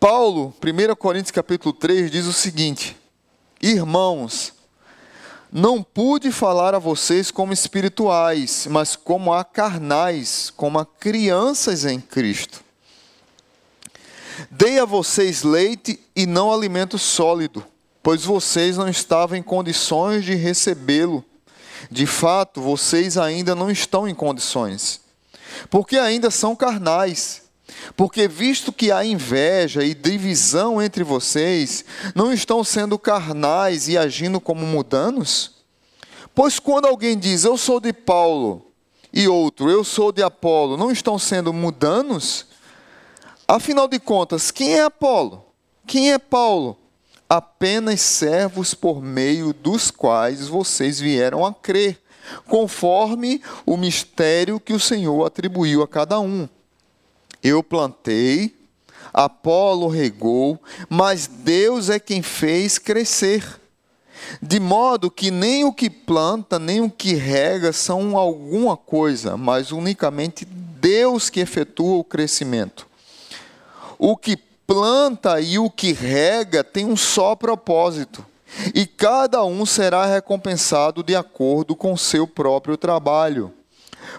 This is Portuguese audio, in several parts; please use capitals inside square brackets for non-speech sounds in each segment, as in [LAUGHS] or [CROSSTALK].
Paulo, 1 Coríntios capítulo 3, diz o seguinte: Irmãos, não pude falar a vocês como espirituais, mas como a carnais, como a crianças em Cristo. Dei a vocês leite e não alimento sólido, pois vocês não estavam em condições de recebê-lo. De fato, vocês ainda não estão em condições, porque ainda são carnais. Porque, visto que há inveja e divisão entre vocês, não estão sendo carnais e agindo como mudanos? Pois quando alguém diz, eu sou de Paulo, e outro, eu sou de Apolo, não estão sendo mudanos? Afinal de contas, quem é Apolo? Quem é Paulo? Apenas servos por meio dos quais vocês vieram a crer, conforme o mistério que o Senhor atribuiu a cada um. Eu plantei, Apolo regou, mas Deus é quem fez crescer. De modo que nem o que planta, nem o que rega são alguma coisa, mas unicamente Deus que efetua o crescimento. O que planta e o que rega tem um só propósito, e cada um será recompensado de acordo com seu próprio trabalho.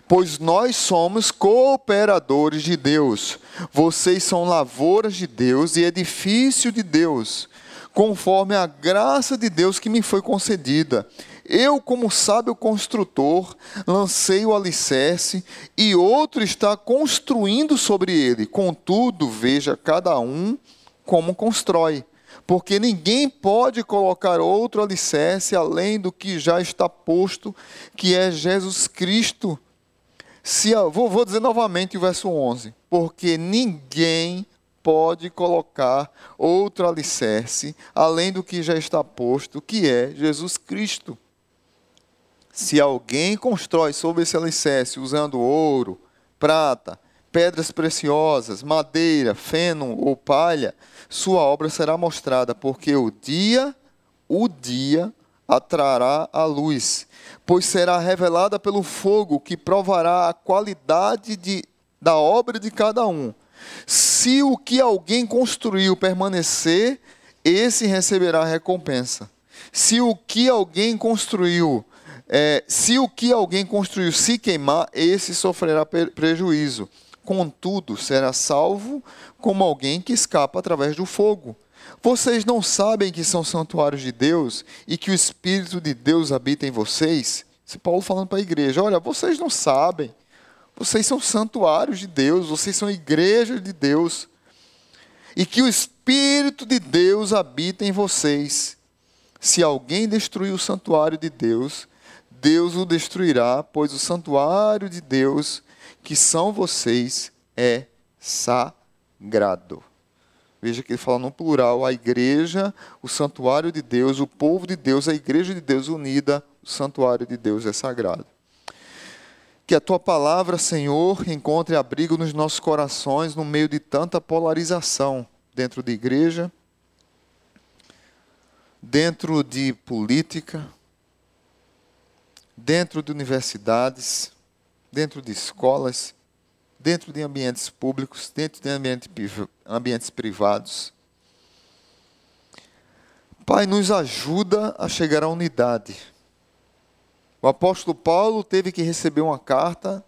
Pois nós somos cooperadores de Deus, vocês são lavouras de Deus e edifício de Deus, conforme a graça de Deus que me foi concedida. Eu, como sábio construtor, lancei o alicerce e outro está construindo sobre ele. Contudo, veja cada um como constrói. Porque ninguém pode colocar outro alicerce além do que já está posto, que é Jesus Cristo. Se, vou, vou dizer novamente o verso 11. Porque ninguém pode colocar outro alicerce além do que já está posto, que é Jesus Cristo. Se alguém constrói sobre esse alicerce usando ouro, prata, pedras preciosas, madeira, feno ou palha, sua obra será mostrada, porque o dia, o dia atrará a luz, pois será revelada pelo fogo que provará a qualidade de, da obra de cada um. Se o que alguém construiu permanecer, esse receberá recompensa. Se o que alguém construiu é, se o que alguém construiu se queimar, esse sofrerá prejuízo. Contudo, será salvo como alguém que escapa através do fogo. Vocês não sabem que são santuários de Deus e que o Espírito de Deus habita em vocês? Esse Paulo falando para a igreja: olha, vocês não sabem. Vocês são santuários de Deus, vocês são igreja de Deus. E que o Espírito de Deus habita em vocês. Se alguém destruir o santuário de Deus, Deus o destruirá, pois o santuário de Deus, que são vocês, é sagrado. Veja que ele fala no plural: a igreja, o santuário de Deus, o povo de Deus, a igreja de Deus unida, o santuário de Deus é sagrado. Que a tua palavra, Senhor, encontre abrigo nos nossos corações no meio de tanta polarização dentro de igreja, dentro de política, dentro de universidades, dentro de escolas, dentro de ambientes públicos, dentro de ambientes privados. Pai, nos ajuda a chegar à unidade. O apóstolo Paulo teve que receber uma carta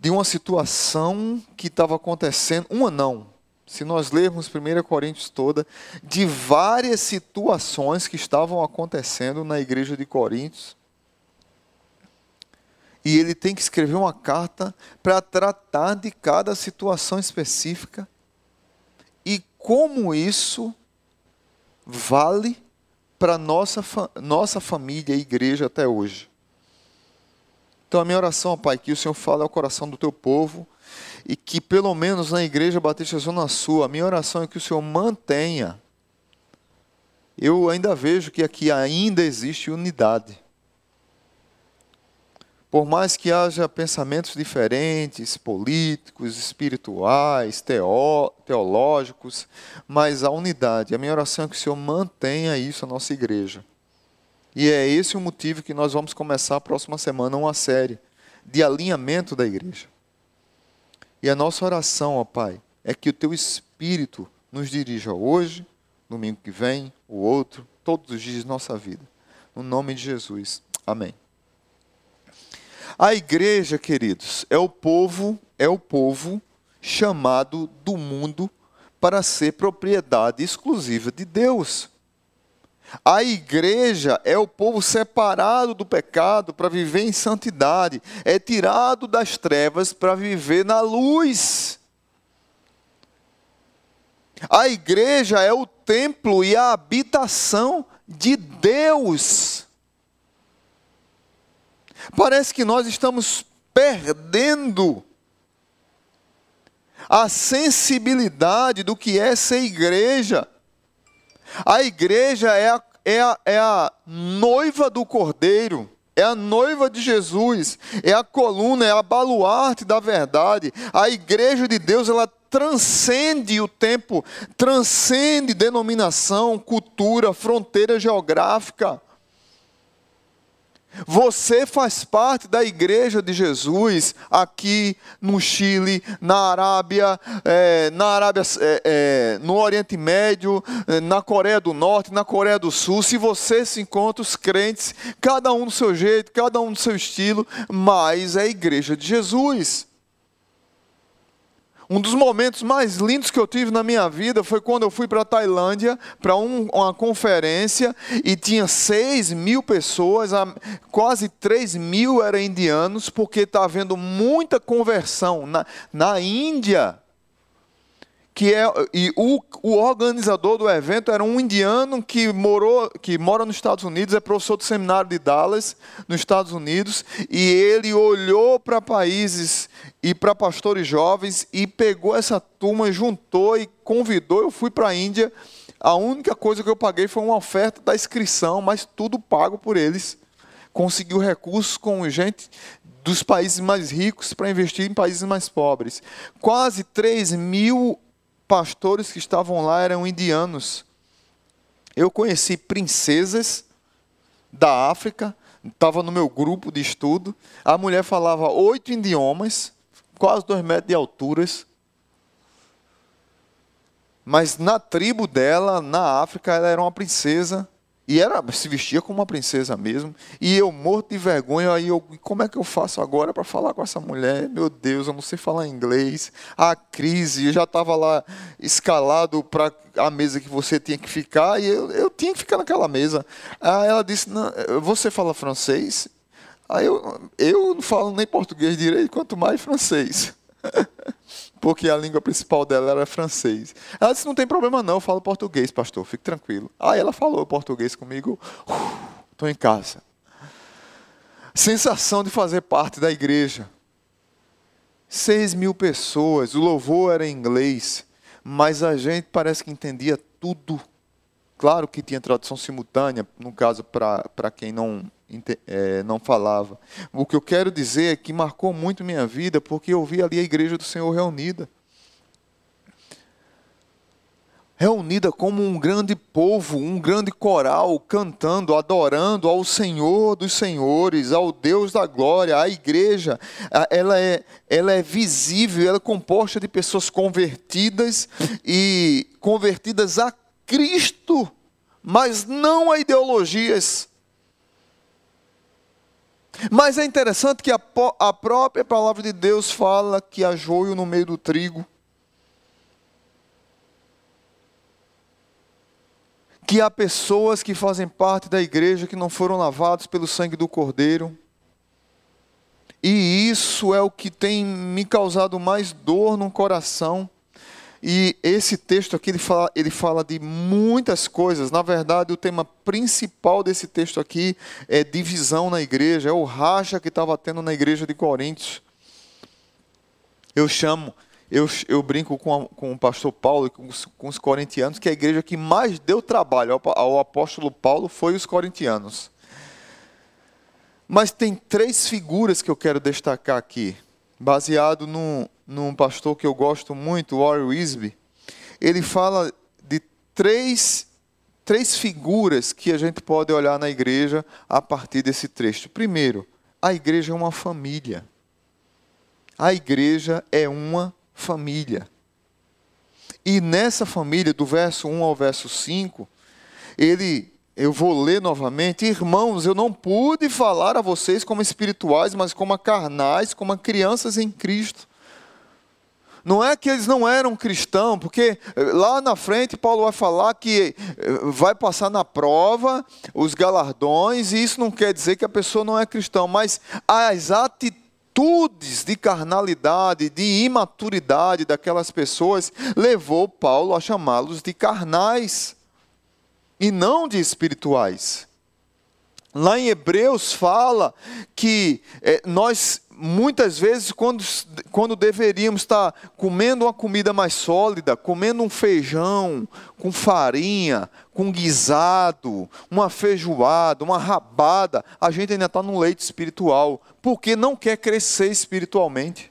de uma situação que estava acontecendo, uma não, se nós lermos 1 Coríntios toda, de várias situações que estavam acontecendo na igreja de Coríntios e ele tem que escrever uma carta para tratar de cada situação específica e como isso vale para nossa nossa família e igreja até hoje. Então a minha oração, Pai, que o Senhor fale ao coração do teu povo e que pelo menos na igreja Batista Zona Sul, a minha oração é que o Senhor mantenha. Eu ainda vejo que aqui ainda existe unidade. Por mais que haja pensamentos diferentes, políticos, espirituais, teó, teológicos, mas a unidade. A minha oração é que o Senhor mantenha isso na nossa igreja. E é esse o motivo que nós vamos começar a próxima semana uma série de alinhamento da igreja. E a nossa oração, ó Pai, é que o Teu Espírito nos dirija hoje, domingo que vem, o outro, todos os dias de nossa vida. No nome de Jesus. Amém. A igreja, queridos, é o povo, é o povo chamado do mundo para ser propriedade exclusiva de Deus. A igreja é o povo separado do pecado para viver em santidade, é tirado das trevas para viver na luz. A igreja é o templo e a habitação de Deus. Parece que nós estamos perdendo a sensibilidade do que é ser igreja. A igreja é a, é a, é a noiva do cordeiro é a noiva de Jesus, é a coluna, é a baluarte da verdade. A igreja de Deus, ela transcende o tempo, transcende denominação, cultura, fronteira geográfica. Você faz parte da igreja de Jesus aqui no Chile, na Arábia, é, na Arábia, é, é, no Oriente Médio, é, na Coreia do Norte, na Coreia do Sul. Se você se encontra os crentes, cada um do seu jeito, cada um do seu estilo, mas é a igreja de Jesus. Um dos momentos mais lindos que eu tive na minha vida foi quando eu fui para a Tailândia para um, uma conferência e tinha 6 mil pessoas, quase 3 mil eram indianos, porque está havendo muita conversão. Na, na Índia, que é e o, o organizador do evento era um indiano que morou que mora nos Estados Unidos é professor do seminário de Dallas nos Estados Unidos e ele olhou para países e para pastores jovens e pegou essa turma juntou e convidou. Eu fui para a Índia. A única coisa que eu paguei foi uma oferta da inscrição mas tudo pago por eles. Conseguiu recursos com gente dos países mais ricos para investir em países mais pobres. Quase 3 mil pastores que estavam lá eram indianos. Eu conheci princesas da África, estava no meu grupo de estudo. A mulher falava oito idiomas, quase dois metros de alturas. Mas na tribo dela, na África, ela era uma princesa e era, se vestia como uma princesa mesmo. E eu morto de vergonha, aí eu, como é que eu faço agora para falar com essa mulher? Meu Deus, eu não sei falar inglês. A crise, eu já estava lá escalado para a mesa que você tinha que ficar, e eu, eu tinha que ficar naquela mesa. Aí ela disse, você fala francês? Aí eu, eu não falo nem português direito, quanto mais francês. [LAUGHS] porque a língua principal dela era francês. Ela disse: Não tem problema, não, eu falo português, pastor, fique tranquilo. Aí ela falou português comigo, estou em casa. Sensação de fazer parte da igreja. Seis mil pessoas, o louvor era em inglês, mas a gente parece que entendia tudo. Claro que tinha tradução simultânea, no caso, para quem não é, não falava. O que eu quero dizer é que marcou muito minha vida porque eu vi ali a igreja do Senhor reunida. Reunida como um grande povo, um grande coral, cantando, adorando ao Senhor dos Senhores, ao Deus da glória. A igreja, ela é, ela é visível, ela é composta de pessoas convertidas e convertidas a Cristo, mas não a ideologias mas é interessante que a, a própria palavra de Deus fala que há joio no meio do trigo. Que há pessoas que fazem parte da igreja que não foram lavados pelo sangue do Cordeiro. E isso é o que tem me causado mais dor no coração e esse texto aqui ele fala, ele fala de muitas coisas. Na verdade, o tema principal desse texto aqui é divisão na igreja, é o racha que estava tendo na igreja de Coríntios. Eu chamo, eu, eu brinco com, a, com o pastor Paulo e com os, com os corintianos que a igreja que mais deu trabalho ao, ao apóstolo Paulo foi os corintianos. Mas tem três figuras que eu quero destacar aqui, baseado no, num pastor que eu gosto muito, Warren Wisby, ele fala de três, três figuras que a gente pode olhar na igreja a partir desse trecho. Primeiro, a igreja é uma família. A igreja é uma família. E nessa família, do verso 1 ao verso 5, ele, eu vou ler novamente, irmãos, eu não pude falar a vocês como espirituais, mas como carnais, como crianças em Cristo. Não é que eles não eram cristãos, porque eh, lá na frente Paulo vai falar que eh, vai passar na prova os galardões, e isso não quer dizer que a pessoa não é cristã, mas as atitudes de carnalidade, de imaturidade daquelas pessoas, levou Paulo a chamá-los de carnais e não de espirituais. Lá em Hebreus fala que é, nós muitas vezes, quando, quando deveríamos estar comendo uma comida mais sólida, comendo um feijão com farinha, com guisado, uma feijoada, uma rabada, a gente ainda está no leite espiritual, porque não quer crescer espiritualmente.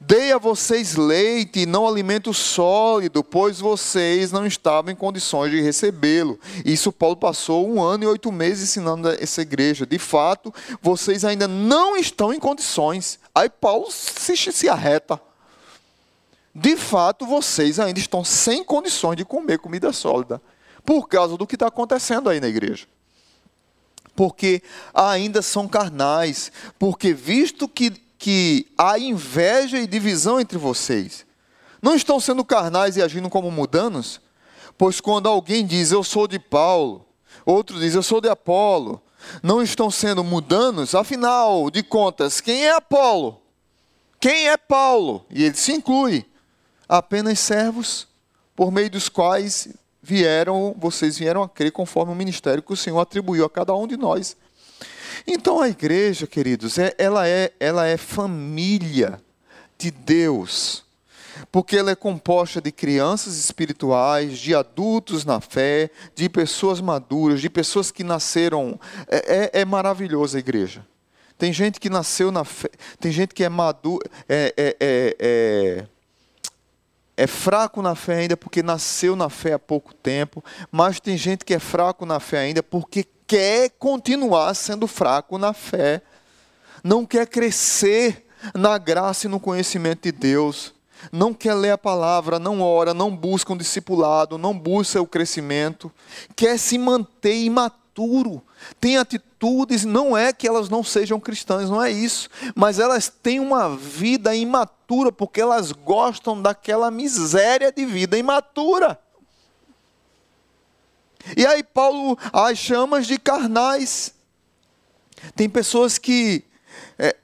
Dei a vocês leite e não alimento sólido, pois vocês não estavam em condições de recebê-lo. Isso Paulo passou um ano e oito meses ensinando essa igreja. De fato, vocês ainda não estão em condições. Aí Paulo se, se arreta. De fato, vocês ainda estão sem condições de comer comida sólida, por causa do que está acontecendo aí na igreja porque ainda são carnais, porque visto que que há inveja e divisão entre vocês. Não estão sendo carnais e agindo como mudanos? Pois quando alguém diz eu sou de Paulo, outro diz eu sou de Apolo, não estão sendo mudanos? Afinal de contas, quem é Apolo? Quem é Paulo? E ele se inclui. Apenas servos por meio dos quais vieram, vocês vieram a crer conforme o ministério que o Senhor atribuiu a cada um de nós. Então a igreja, queridos, é, ela, é, ela é família de Deus, porque ela é composta de crianças espirituais, de adultos na fé, de pessoas maduras, de pessoas que nasceram. É, é, é maravilhosa a igreja. Tem gente que nasceu na fé, tem gente que é madura, é, é, é, é, é fraco na fé ainda porque nasceu na fé há pouco tempo, mas tem gente que é fraco na fé ainda porque quer continuar sendo fraco na fé, não quer crescer na graça e no conhecimento de Deus, não quer ler a palavra, não ora, não busca um discipulado, não busca o crescimento, quer se manter imaturo, tem atitudes, não é que elas não sejam cristãs, não é isso, mas elas têm uma vida imatura porque elas gostam daquela miséria de vida imatura. E aí Paulo as chamas de carnais. Tem pessoas que é,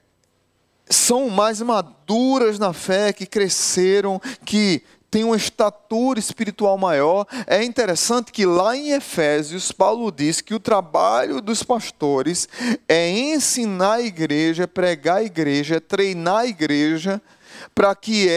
são mais maduras na fé, que cresceram, que têm uma estatura espiritual maior. É interessante que lá em Efésios, Paulo diz que o trabalho dos pastores é ensinar a igreja, pregar a igreja, treinar a igreja para que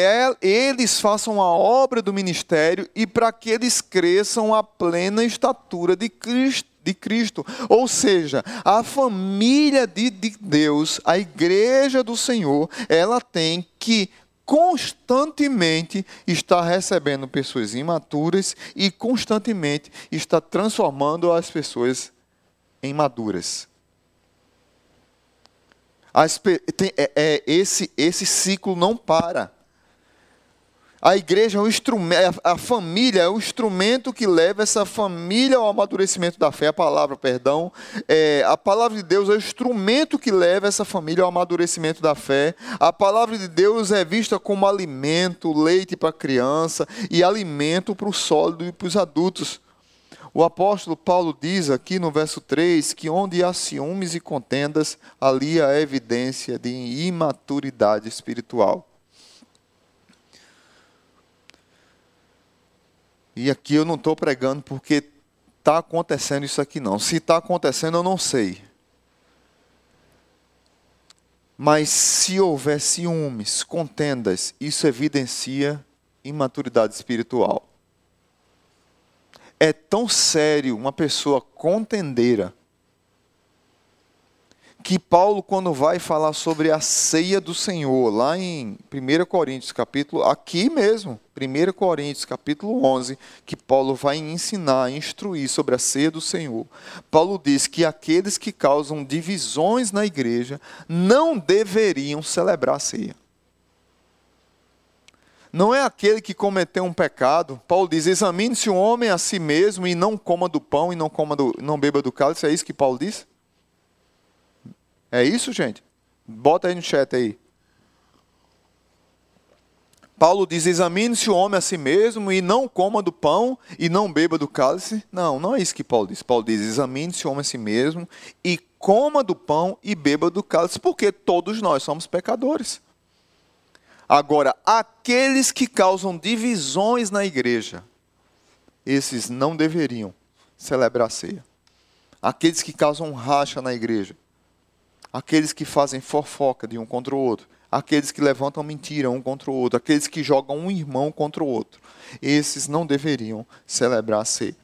eles façam a obra do ministério e para que eles cresçam a plena estatura de Cristo. De Cristo. Ou seja, a família de, de Deus, a igreja do Senhor, ela tem que constantemente estar recebendo pessoas imaturas e constantemente está transformando as pessoas em maduras. Tem, é, é, esse, esse ciclo não para. A igreja é um instrumento, a família é o instrumento que leva essa família ao amadurecimento da fé. A palavra, perdão, é, a palavra de Deus é o instrumento que leva essa família ao amadurecimento da fé. A palavra de Deus é vista como alimento, leite para a criança e alimento para o sólido e para os adultos. O apóstolo Paulo diz aqui no verso 3 que onde há ciúmes e contendas, ali há evidência de imaturidade espiritual. E aqui eu não estou pregando porque está acontecendo isso aqui, não. Se está acontecendo, eu não sei. Mas se houver ciúmes, contendas, isso evidencia imaturidade espiritual é tão sério uma pessoa contendeira que Paulo, quando vai falar sobre a ceia do Senhor, lá em 1 Coríntios, capítulo, aqui mesmo, 1 Coríntios, capítulo 11, que Paulo vai ensinar, instruir sobre a ceia do Senhor. Paulo diz que aqueles que causam divisões na igreja não deveriam celebrar a ceia. Não é aquele que cometeu um pecado. Paulo diz: examine-se o homem a si mesmo e não coma do pão e não, coma do, não beba do cálice. É isso que Paulo diz? É isso, gente? Bota aí no chat aí. Paulo diz: examine-se o homem a si mesmo e não coma do pão e não beba do cálice. Não, não é isso que Paulo diz. Paulo diz: examine-se o homem a si mesmo e coma do pão e beba do cálice, porque todos nós somos pecadores. Agora, aqueles que causam divisões na igreja, esses não deveriam celebrar a ceia. Aqueles que causam racha na igreja, aqueles que fazem fofoca de um contra o outro, aqueles que levantam mentira um contra o outro, aqueles que jogam um irmão contra o outro, esses não deveriam celebrar a ceia.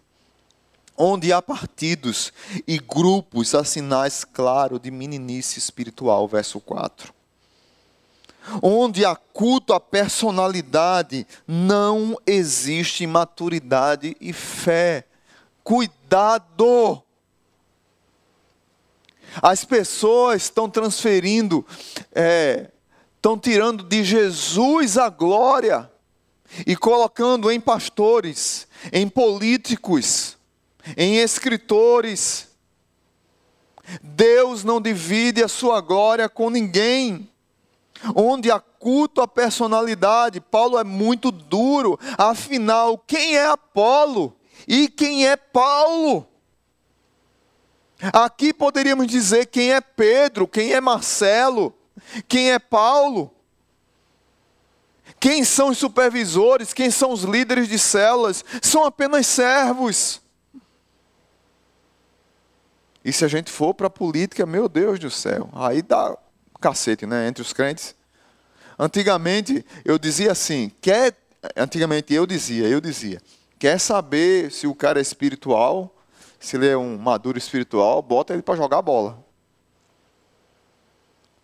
Onde há partidos e grupos, há sinais claros de meninice espiritual, verso 4 onde há culto à personalidade, não existe maturidade e fé. Cuidado! As pessoas estão transferindo, é, estão tirando de Jesus a glória e colocando em pastores, em políticos, em escritores. Deus não divide a sua glória com ninguém onde há culto à personalidade. Paulo é muito duro. Afinal, quem é Apolo e quem é Paulo? Aqui poderíamos dizer quem é Pedro, quem é Marcelo, quem é Paulo. Quem são os supervisores, quem são os líderes de células? São apenas servos. E se a gente for para a política, meu Deus do céu, aí dá cacete, né? Entre os crentes. Antigamente eu dizia assim, quer. Antigamente eu dizia, eu dizia, quer saber se o cara é espiritual, se ele é um maduro espiritual, bota ele para jogar bola.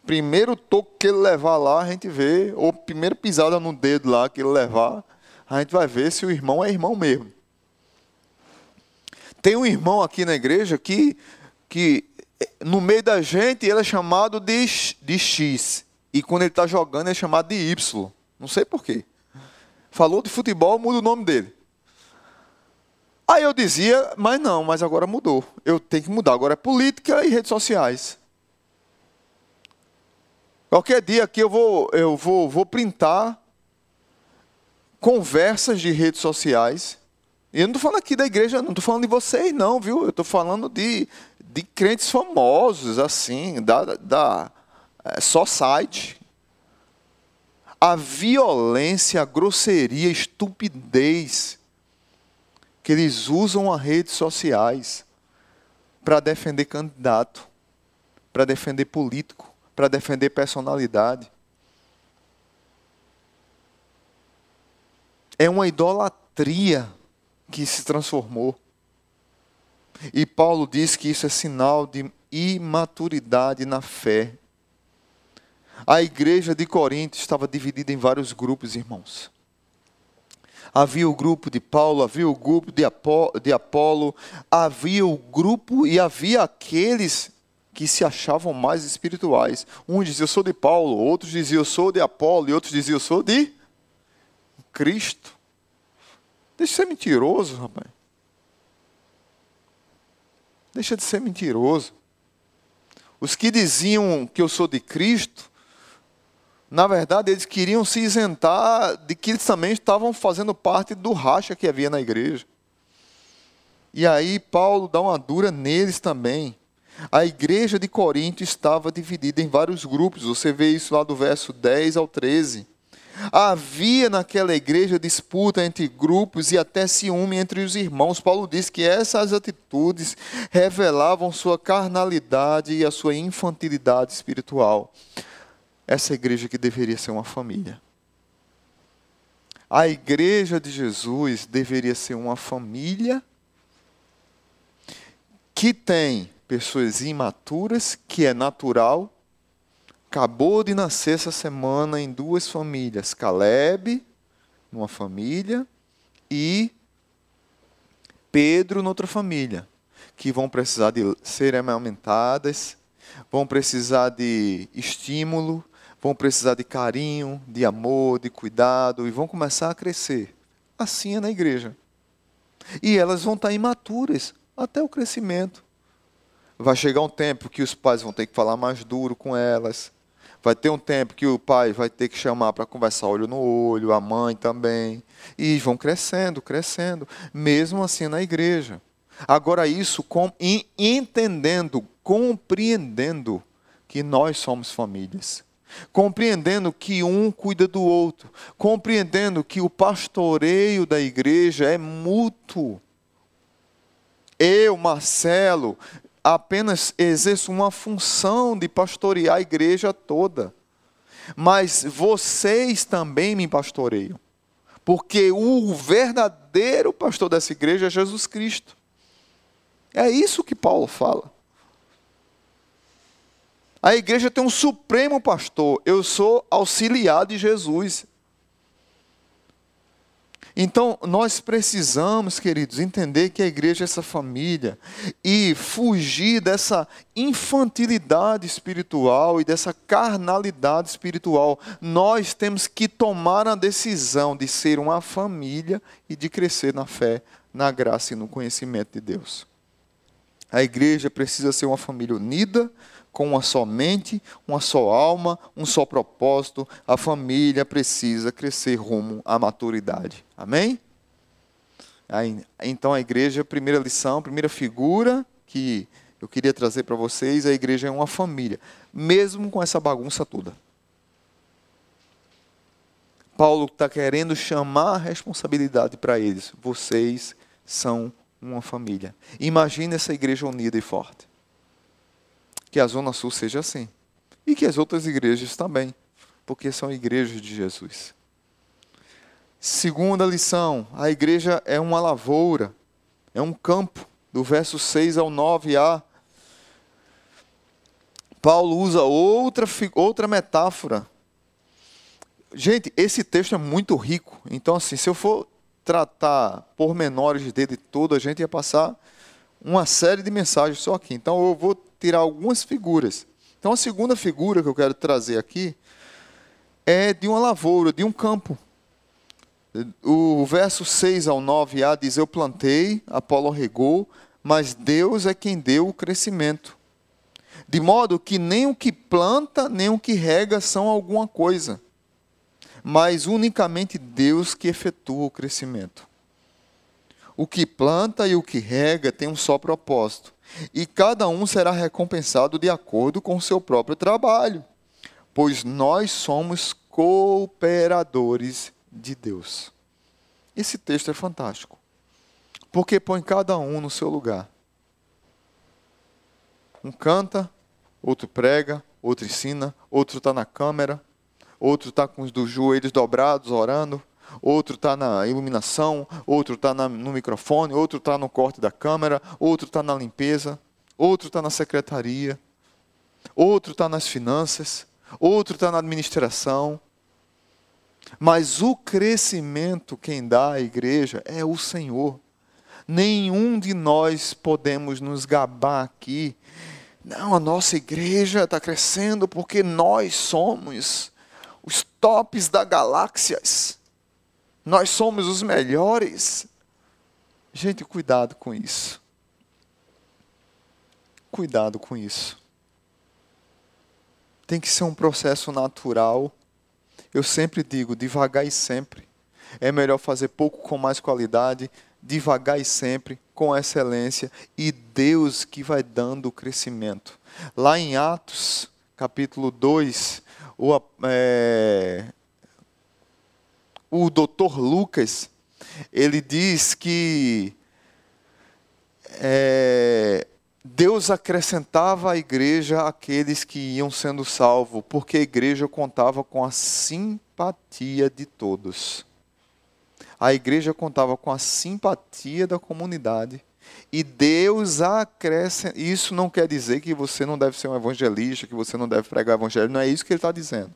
Primeiro toque que ele levar lá, a gente vê, ou primeiro pisada no dedo lá que ele levar, a gente vai ver se o irmão é irmão mesmo. Tem um irmão aqui na igreja que, que no meio da gente, ele é chamado de, de X. E quando ele está jogando, é chamado de Y. Não sei porquê. Falou de futebol, muda o nome dele. Aí eu dizia, mas não, mas agora mudou. Eu tenho que mudar. Agora é política e redes sociais. Qualquer dia aqui eu vou, eu vou, vou printar conversas de redes sociais. E eu não estou falando aqui da igreja, não estou falando de vocês, não, viu? Eu estou falando de de crentes famosos, assim, da, da é. A violência, a grosseria, a estupidez que eles usam as redes sociais para defender candidato, para defender político, para defender personalidade. É uma idolatria que se transformou. E Paulo diz que isso é sinal de imaturidade na fé. A igreja de Corinto estava dividida em vários grupos, irmãos. Havia o grupo de Paulo, havia o grupo de, de Apolo, havia o grupo e havia aqueles que se achavam mais espirituais. Um dizia eu sou de Paulo, outros diziam eu sou de Apolo, e outros diziam eu sou de Cristo. Deixa de ser mentiroso, rapaz. Deixa de ser mentiroso. Os que diziam que eu sou de Cristo, na verdade, eles queriam se isentar de que eles também estavam fazendo parte do racha que havia na igreja. E aí Paulo dá uma dura neles também. A igreja de Corinto estava dividida em vários grupos. Você vê isso lá do verso 10 ao 13. Havia naquela igreja disputa entre grupos e até ciúme entre os irmãos. Paulo diz que essas atitudes revelavam sua carnalidade e a sua infantilidade espiritual. Essa igreja que deveria ser uma família. A igreja de Jesus deveria ser uma família que tem pessoas imaturas, que é natural, acabou de nascer essa semana em duas famílias: Caleb, numa família, e Pedro, noutra família, que vão precisar de serem amamentadas, vão precisar de estímulo, vão precisar de carinho, de amor, de cuidado e vão começar a crescer. Assim é na igreja. E elas vão estar imaturas até o crescimento. Vai chegar um tempo que os pais vão ter que falar mais duro com elas. Vai ter um tempo que o pai vai ter que chamar para conversar olho no olho, a mãe também. E vão crescendo, crescendo, mesmo assim na igreja. Agora, isso com, entendendo, compreendendo que nós somos famílias compreendendo que um cuida do outro, compreendendo que o pastoreio da igreja é mútuo. Eu, Marcelo, apenas exerço uma função de pastorear a igreja toda, mas vocês também me pastoreiam, porque o verdadeiro pastor dessa igreja é Jesus Cristo. É isso que Paulo fala. A igreja tem um supremo pastor. Eu sou auxiliar de Jesus. Então, nós precisamos, queridos, entender que a igreja é essa família e fugir dessa infantilidade espiritual e dessa carnalidade espiritual. Nós temos que tomar a decisão de ser uma família e de crescer na fé, na graça e no conhecimento de Deus. A igreja precisa ser uma família unida, com uma só mente, uma só alma, um só propósito, a família precisa crescer rumo à maturidade. Amém? Aí, então a igreja, primeira lição, primeira figura que eu queria trazer para vocês, a igreja é uma família, mesmo com essa bagunça toda. Paulo está querendo chamar a responsabilidade para eles. Vocês são uma família. Imagine essa igreja unida e forte que a Zona Sul seja assim. E que as outras igrejas também, porque são igrejas de Jesus. Segunda lição: a igreja é uma lavoura, é um campo. Do verso 6 ao 9a, Paulo usa outra, outra metáfora. Gente, esse texto é muito rico. Então, assim, se eu for tratar pormenores dele todo, a gente ia passar uma série de mensagens só aqui. Então, eu vou tirar algumas figuras. Então, a segunda figura que eu quero trazer aqui é de uma lavoura, de um campo. O verso 6 ao 9a diz: Eu plantei, Apolo regou, mas Deus é quem deu o crescimento. De modo que nem o que planta, nem o que rega são alguma coisa, mas unicamente Deus que efetua o crescimento. O que planta e o que rega tem um só propósito, e cada um será recompensado de acordo com o seu próprio trabalho, pois nós somos cooperadores de Deus. Esse texto é fantástico, porque põe cada um no seu lugar. Um canta, outro prega, outro ensina, outro está na câmera, outro está com os joelhos dobrados orando, outro está na iluminação, outro está no microfone, outro está no corte da câmera, outro está na limpeza, outro está na secretaria, outro está nas finanças, outro está na administração. Mas o crescimento quem dá à igreja é o Senhor. Nenhum de nós podemos nos gabar aqui. Não, a nossa igreja está crescendo porque nós somos os tops da galáxias nós somos os melhores. Gente, cuidado com isso. Cuidado com isso. Tem que ser um processo natural. Eu sempre digo, devagar e sempre. É melhor fazer pouco com mais qualidade, devagar e sempre, com excelência, e Deus que vai dando o crescimento. Lá em Atos, capítulo 2, o, é, o doutor Lucas, ele diz que é, Deus acrescentava à igreja aqueles que iam sendo salvos, porque a igreja contava com a simpatia de todos. A igreja contava com a simpatia da comunidade. E Deus acrescenta. Isso não quer dizer que você não deve ser um evangelista, que você não deve pregar evangelho. Não é isso que ele está dizendo.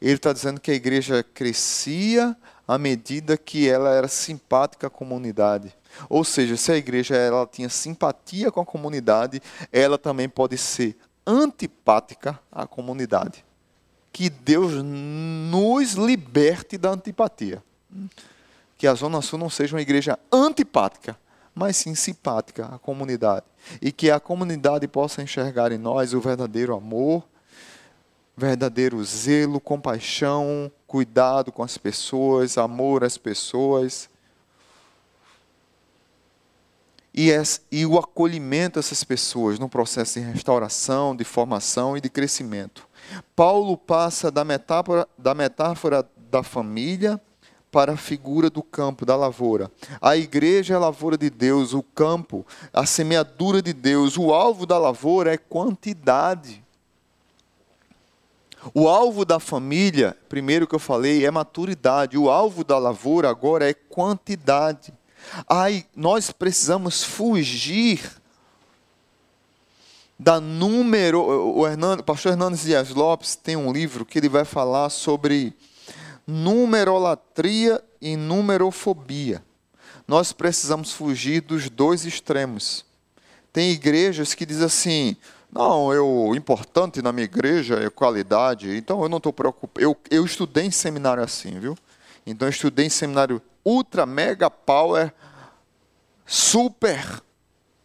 Ele está dizendo que a igreja crescia à medida que ela era simpática à comunidade. Ou seja, se a igreja ela tinha simpatia com a comunidade, ela também pode ser antipática à comunidade. que Deus nos liberte da antipatia. Que a Zona Sul não seja uma igreja antipática, mas sim simpática à comunidade. E que a comunidade possa enxergar em nós o verdadeiro amor, verdadeiro zelo, compaixão, cuidado com as pessoas, amor às pessoas. E, e o acolhimento dessas pessoas no processo de restauração, de formação e de crescimento. Paulo passa da metáfora da, metáfora da família para a figura do campo, da lavoura. A igreja é a lavoura de Deus, o campo, a semeadura de Deus. O alvo da lavoura é quantidade. O alvo da família, primeiro que eu falei, é maturidade. O alvo da lavoura agora é quantidade. Ai, nós precisamos fugir da número. O, Hernando, o pastor Hernandes Dias Lopes tem um livro que ele vai falar sobre numerolatria e numerofobia. Nós precisamos fugir dos dois extremos. Tem igrejas que dizem assim: não, eu, o importante na minha igreja é qualidade, então eu não estou preocupado. Eu, eu estudei em seminário assim, viu? Então eu estudei em seminário ultra, mega power, super,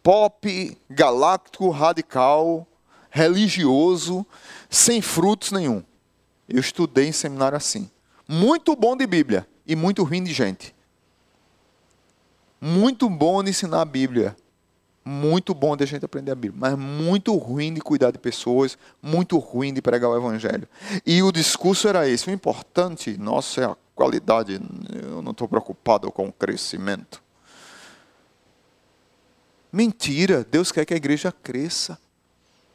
pop, galáctico, radical, religioso, sem frutos nenhum. Eu estudei em seminário assim muito bom de Bíblia e muito ruim de gente. Muito bom de ensinar a Bíblia. Muito bom de a gente aprender a Bíblia, mas muito ruim de cuidar de pessoas, muito ruim de pregar o Evangelho. E o discurso era esse: o importante, nossa, é a qualidade, eu não estou preocupado com o crescimento. Mentira, Deus quer que a igreja cresça.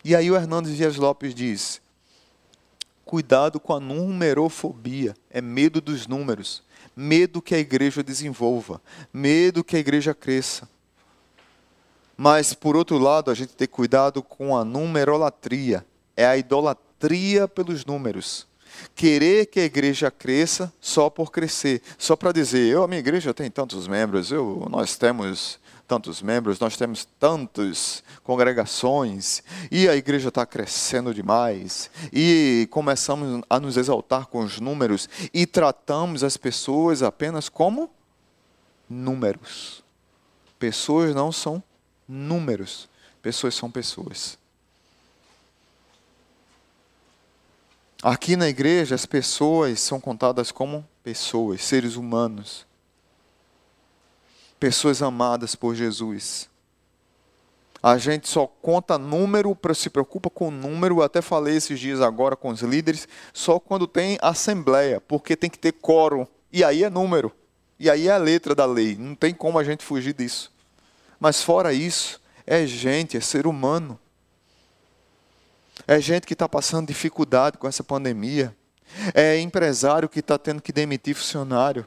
E aí o Hernandes Dias Lopes diz: Cuidado com a numerofobia, é medo dos números, medo que a igreja desenvolva, medo que a igreja cresça. Mas, por outro lado, a gente tem cuidado com a numerolatria, é a idolatria pelos números. Querer que a igreja cresça só por crescer, só para dizer, eu, a minha igreja tem tantos membros, eu, nós temos tantos membros, nós temos tantas congregações, e a igreja está crescendo demais, e começamos a nos exaltar com os números, e tratamos as pessoas apenas como números. Pessoas não são números, pessoas são pessoas. Aqui na igreja, as pessoas são contadas como pessoas, seres humanos pessoas amadas por Jesus. A gente só conta número, se preocupa com número, até falei esses dias agora com os líderes, só quando tem assembleia, porque tem que ter quórum, e aí é número, e aí é a letra da lei, não tem como a gente fugir disso. Mas fora isso, é gente, é ser humano. É gente que está passando dificuldade com essa pandemia. É empresário que está tendo que demitir funcionário.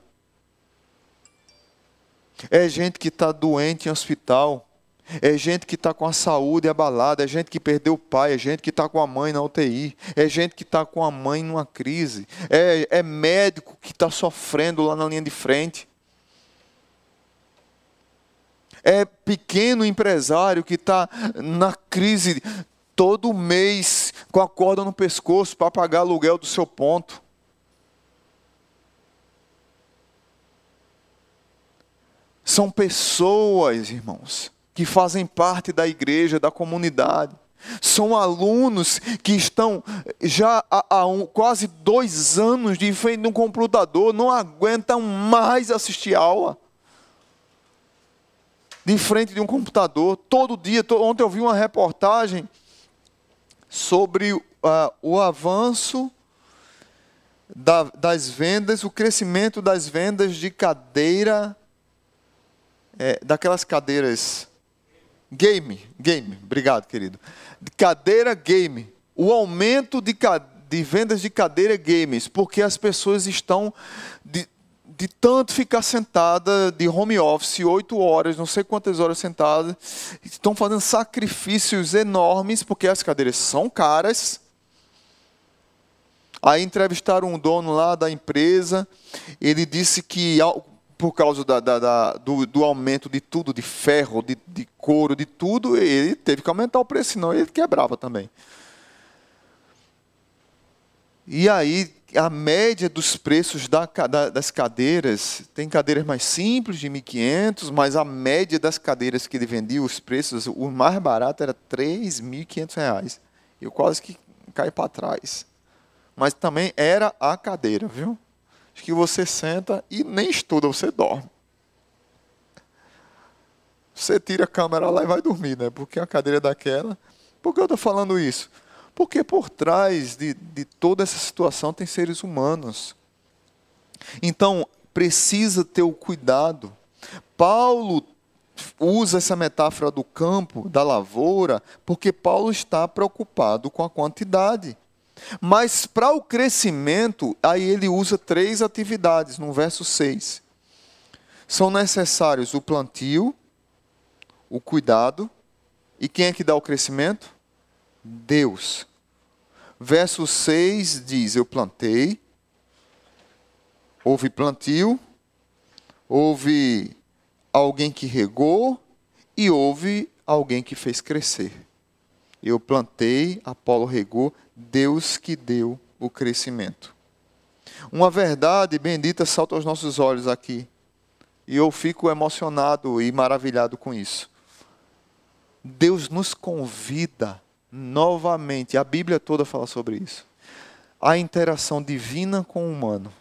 É gente que está doente em hospital. É gente que está com a saúde abalada, é gente que perdeu o pai, é gente que está com a mãe na UTI, é gente que está com a mãe numa crise, é, é médico que está sofrendo lá na linha de frente. É pequeno empresário que está na crise todo mês com a corda no pescoço para pagar aluguel do seu ponto. São pessoas, irmãos, que fazem parte da igreja, da comunidade. São alunos que estão já há, um, quase dois anos de frente de um computador, não aguentam mais assistir aula. De frente de um computador, todo dia. Ontem eu vi uma reportagem sobre uh, o avanço da, das vendas, o crescimento das vendas de cadeira é, daquelas cadeiras game, game, obrigado, querido. Cadeira game. O aumento de, de vendas de cadeira games, porque as pessoas estão de, de tanto ficar sentada de home office, oito horas, não sei quantas horas sentadas, estão fazendo sacrifícios enormes, porque as cadeiras são caras. Aí entrevistaram um dono lá da empresa, ele disse que por causa da, da, da, do, do, aumento de tudo, de ferro, de, de couro, de tudo, ele teve que aumentar o preço, senão ele quebrava também. E aí, a média dos preços da, da, das cadeiras, tem cadeiras mais simples de 1.500, mas a média das cadeiras que ele vendia, os preços, o mais barato era 3.500 reais. Eu quase que caí para trás. Mas também era a cadeira, viu? Que você senta e nem estuda, você dorme. Você tira a câmera lá e vai dormir, né? Porque a cadeira é daquela. Por que eu estou falando isso? Porque por trás de, de toda essa situação tem seres humanos. Então, precisa ter o cuidado. Paulo usa essa metáfora do campo, da lavoura, porque Paulo está preocupado com a quantidade. Mas para o crescimento, aí ele usa três atividades no verso 6. São necessários o plantio, o cuidado, e quem é que dá o crescimento? Deus. Verso 6 diz: Eu plantei, houve plantio, houve alguém que regou e houve alguém que fez crescer. Eu plantei, Apolo regou, Deus que deu o crescimento. Uma verdade bendita salta aos nossos olhos aqui. E eu fico emocionado e maravilhado com isso. Deus nos convida novamente, a Bíblia toda fala sobre isso, a interação divina com o humano.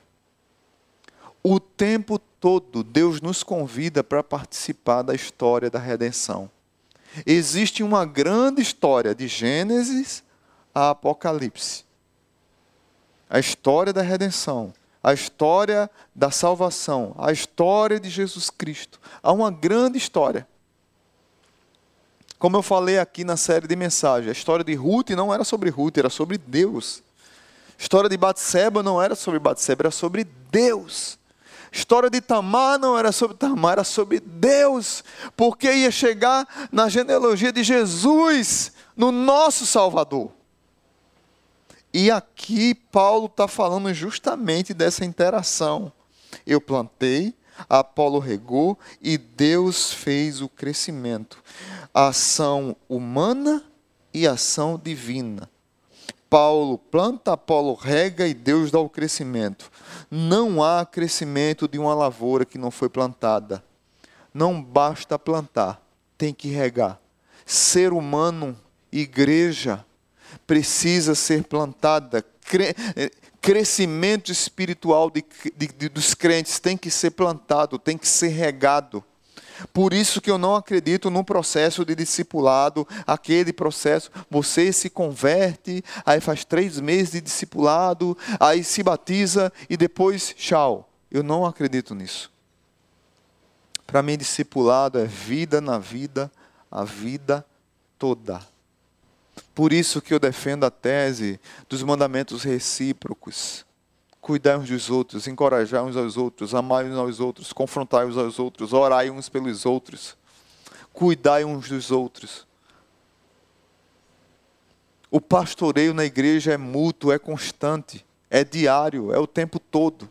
O tempo todo, Deus nos convida para participar da história da redenção. Existe uma grande história de Gênesis a Apocalipse. A história da redenção, a história da salvação, a história de Jesus Cristo. Há uma grande história. Como eu falei aqui na série de mensagens, a história de Ruth não era sobre Ruth, era sobre Deus. A história de Batseba não era sobre Batseba, era sobre Deus. A história de Tamar não era sobre Tamar, era sobre Deus, porque ia chegar na genealogia de Jesus, no nosso Salvador. E aqui Paulo está falando justamente dessa interação. Eu plantei, Apolo regou e Deus fez o crescimento ação humana e ação divina. Paulo planta, Apolo rega e Deus dá o crescimento. Não há crescimento de uma lavoura que não foi plantada. Não basta plantar, tem que regar. Ser humano, igreja, precisa ser plantada. Crescimento espiritual de, de, de, dos crentes tem que ser plantado, tem que ser regado. Por isso que eu não acredito no processo de discipulado, aquele processo, você se converte, aí faz três meses de discipulado, aí se batiza e depois tchau. Eu não acredito nisso. Para mim, discipulado é vida na vida, a vida toda. Por isso que eu defendo a tese dos mandamentos recíprocos cuidar uns dos outros, encorajar uns aos outros, amar uns aos outros, confrontar uns aos outros, orar uns pelos outros, cuidar uns dos outros. O pastoreio na igreja é mútuo, é constante, é diário, é o tempo todo.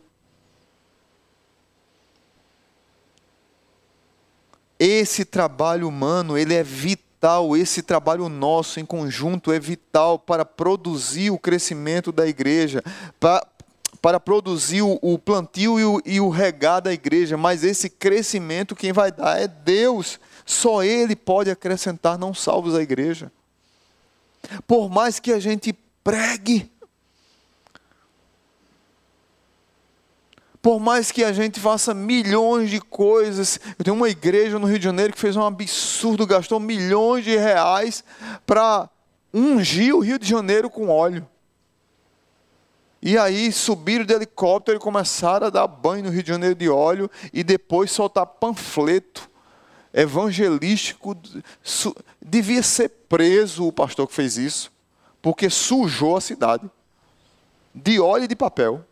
Esse trabalho humano, ele é vital, esse trabalho nosso em conjunto é vital para produzir o crescimento da igreja, para, para produzir o, plantio e o, e o regar da igreja, mas esse crescimento quem vai dar é Deus. Só Ele pode acrescentar não salvos à igreja. Por mais que a gente pregue, por mais que a gente faça milhões de coisas, eu tenho uma igreja no Rio de Janeiro que fez um absurdo, gastou milhões de reais para ungir o Rio de Janeiro com óleo. E aí subiram de helicóptero e começaram a dar banho no Rio de Janeiro de óleo e depois soltar panfleto evangelístico. Devia ser preso o pastor que fez isso, porque sujou a cidade de óleo e de papel.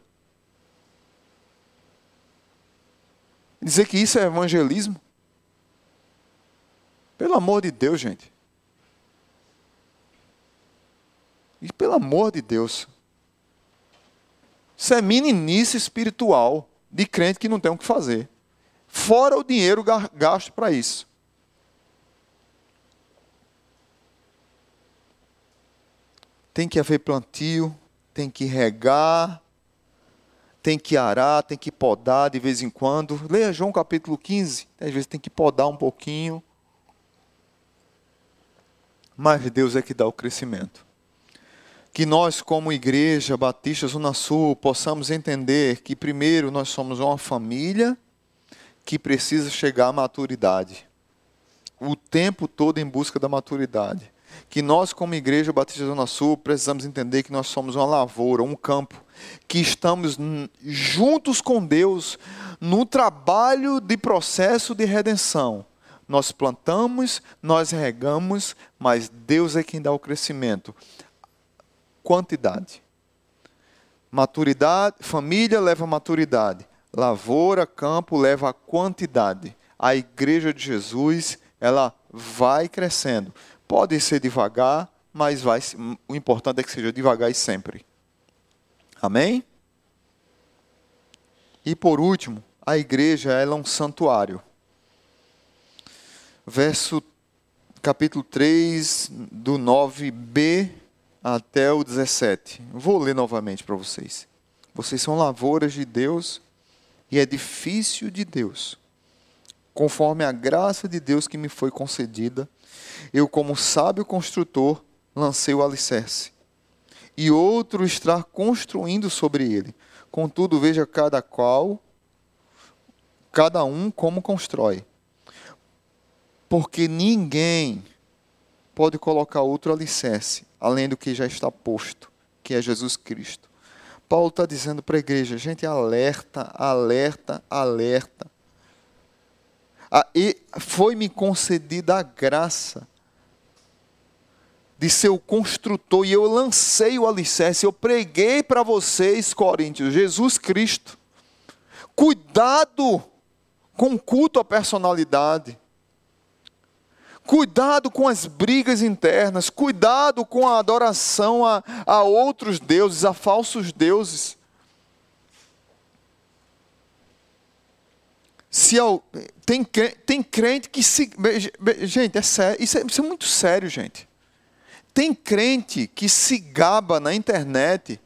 Dizer que isso é evangelismo? Pelo amor de Deus, gente. E pelo amor de Deus. Isso é meninice espiritual de crente que não tem o que fazer. Fora o dinheiro gasto para isso. Tem que haver plantio, tem que regar, tem que arar, tem que podar de vez em quando. Leia João capítulo 15, às vezes tem que podar um pouquinho. Mas Deus é que dá o crescimento. Que nós, como igreja Batista Zona Sul, possamos entender que, primeiro, nós somos uma família que precisa chegar à maturidade. O tempo todo em busca da maturidade. Que nós, como Igreja Batista Zona Sul, precisamos entender que nós somos uma lavoura, um campo, que estamos juntos com Deus no trabalho de processo de redenção. Nós plantamos, nós regamos, mas Deus é quem dá o crescimento. Quantidade. Maturidade, família leva a maturidade. Lavoura, campo leva a quantidade. A igreja de Jesus, ela vai crescendo. Pode ser devagar, mas vai, o importante é que seja devagar e sempre. Amém? E por último, a igreja ela é um santuário. Verso capítulo 3, do 9b até o 17. Vou ler novamente para vocês. Vocês são lavouras de Deus e edifício de Deus. Conforme a graça de Deus que me foi concedida, eu, como sábio construtor, lancei o alicerce, e outro está construindo sobre ele. Contudo, veja cada qual, cada um como constrói. Porque ninguém pode colocar outro alicerce, além do que já está posto, que é Jesus Cristo. Paulo está dizendo para a igreja, gente, alerta, alerta, alerta. Ah, e foi-me concedida a graça de ser o construtor, e eu lancei o alicerce, eu preguei para vocês, Coríntios, Jesus Cristo. Cuidado com o culto à personalidade. Cuidado com as brigas internas, cuidado com a adoração a, a outros deuses, a falsos deuses. Se tem, tem crente que se. Gente, é sério, isso, é, isso é muito sério, gente. Tem crente que se gaba na internet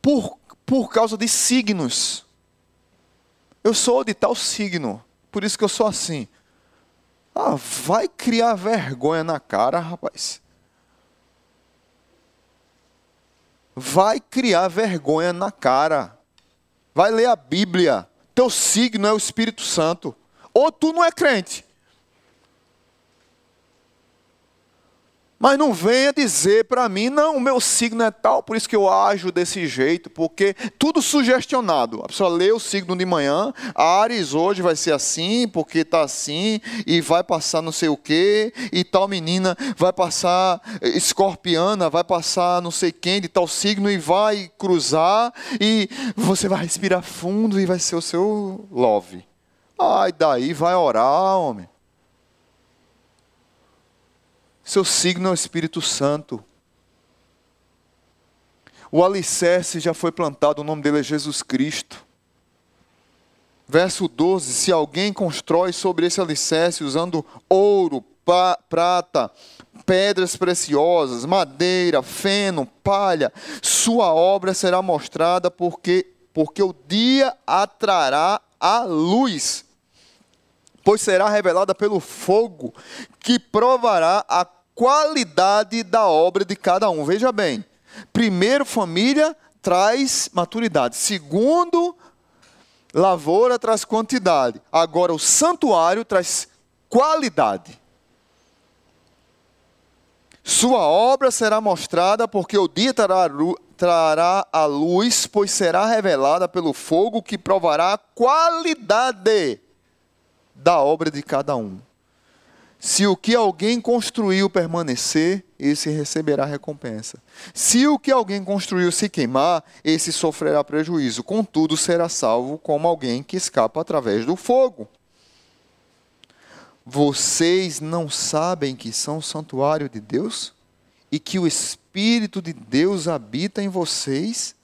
por, por causa de signos. Eu sou de tal signo, por isso que eu sou assim. Ah, vai criar vergonha na cara, rapaz. Vai criar vergonha na cara. Vai ler a Bíblia. Teu signo é o Espírito Santo. Ou tu não é crente. Mas não venha dizer para mim, não, o meu signo é tal, por isso que eu ajo desse jeito, porque tudo sugestionado. A pessoa lê o signo de manhã, Ares hoje vai ser assim, porque está assim, e vai passar não sei o quê, e tal menina vai passar escorpiana, vai passar não sei quem de tal signo, e vai cruzar, e você vai respirar fundo e vai ser o seu love. Ai, daí vai orar, homem. Seu signo é o Espírito Santo. O alicerce já foi plantado, o nome dele é Jesus Cristo. Verso 12: Se alguém constrói sobre esse alicerce usando ouro, prata, pedras preciosas, madeira, feno, palha, sua obra será mostrada porque porque o dia atrará a luz pois será revelada pelo fogo, que provará a qualidade da obra de cada um. Veja bem, primeiro, família traz maturidade. Segundo, lavoura traz quantidade. Agora, o santuário traz qualidade. Sua obra será mostrada, porque o dia trará, a luz, pois será revelada pelo fogo que provará a qualidade da obra de cada um. Se o que alguém construiu permanecer, esse receberá recompensa. Se o que alguém construiu se queimar, esse sofrerá prejuízo. Contudo, será salvo como alguém que escapa através do fogo. Vocês não sabem que são santuário de Deus? E que o Espírito de Deus habita em vocês?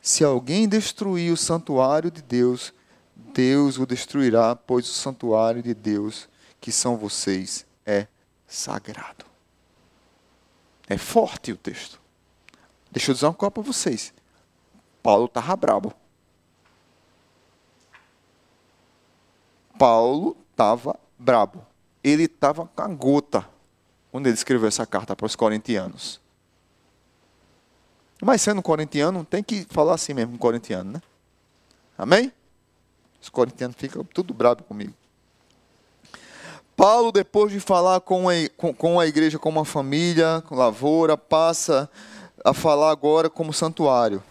Se alguém destruir o santuário de Deus, Deus o destruirá, pois o santuário de Deus, que são vocês, é sagrado. É forte o texto. Deixa eu dizer uma coisa para vocês. Paulo estava brabo. Paulo estava brabo. Ele estava com a gota quando ele escreveu essa carta para os corintianos. Mas sendo corintiano, tem que falar assim mesmo, corintiano, né? Amém? Os corintianos ficam tudo bravo comigo. Paulo, depois de falar com a, com, com a igreja como uma família, com lavoura, passa a falar agora como santuário.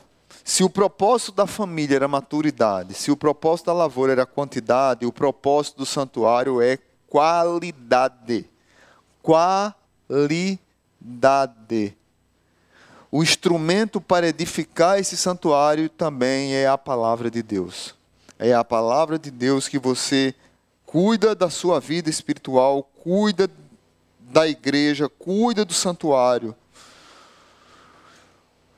Se o propósito da família era maturidade, se o propósito da lavoura era quantidade, o propósito do santuário é qualidade. Qualidade. O instrumento para edificar esse santuário também é a palavra de Deus. É a palavra de Deus que você cuida da sua vida espiritual, cuida da igreja, cuida do santuário.